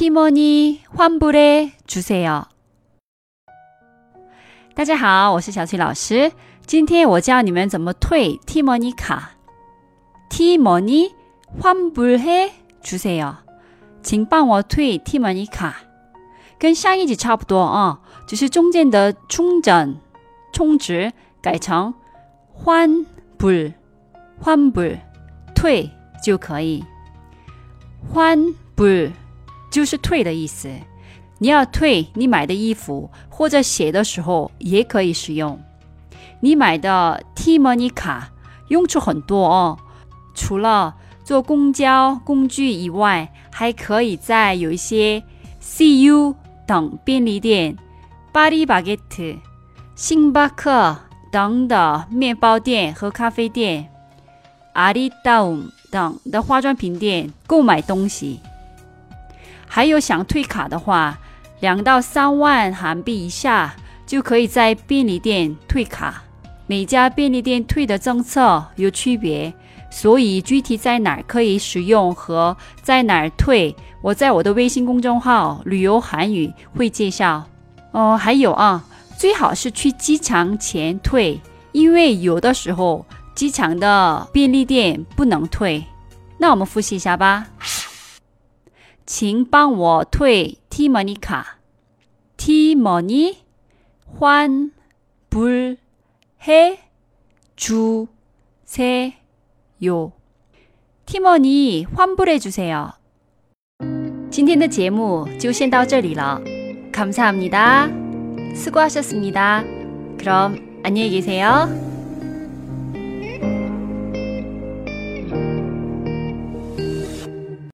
티머니 환불해 주세요. 大家好，我是小崔老师。今天我教你们怎么退 T-money 卡。T-money 환불해 주세요，请帮我退 T-money 卡。跟上一集差不多啊，只是中间的充整、充值改成환불환불退就可以。환불 就是退的意思。你要退你买的衣服或者鞋的时候也可以使用。你买的 T-money 卡用处很多哦，除了坐公交工具以外，还可以在有一些 CU 等便利店、巴黎巴吉特、星巴克等的面包店和咖啡店、阿里达姆等的化妆品店购买东西。还有想退卡的话，两到三万韩币以下就可以在便利店退卡。每家便利店退的政策有区别，所以具体在哪儿可以使用和在哪儿退，我在我的微信公众号“旅游韩语”会介绍。哦，还有啊，最好是去机场前退，因为有的时候机场的便利店不能退。那我们复习一下吧， 请帮我退 T-money 卡，T-money 换不。해주세요 t i m o n y 환불해주세요今天的节目就先到这里了。감사합니다수고하셨습니다그럼안녕히계세요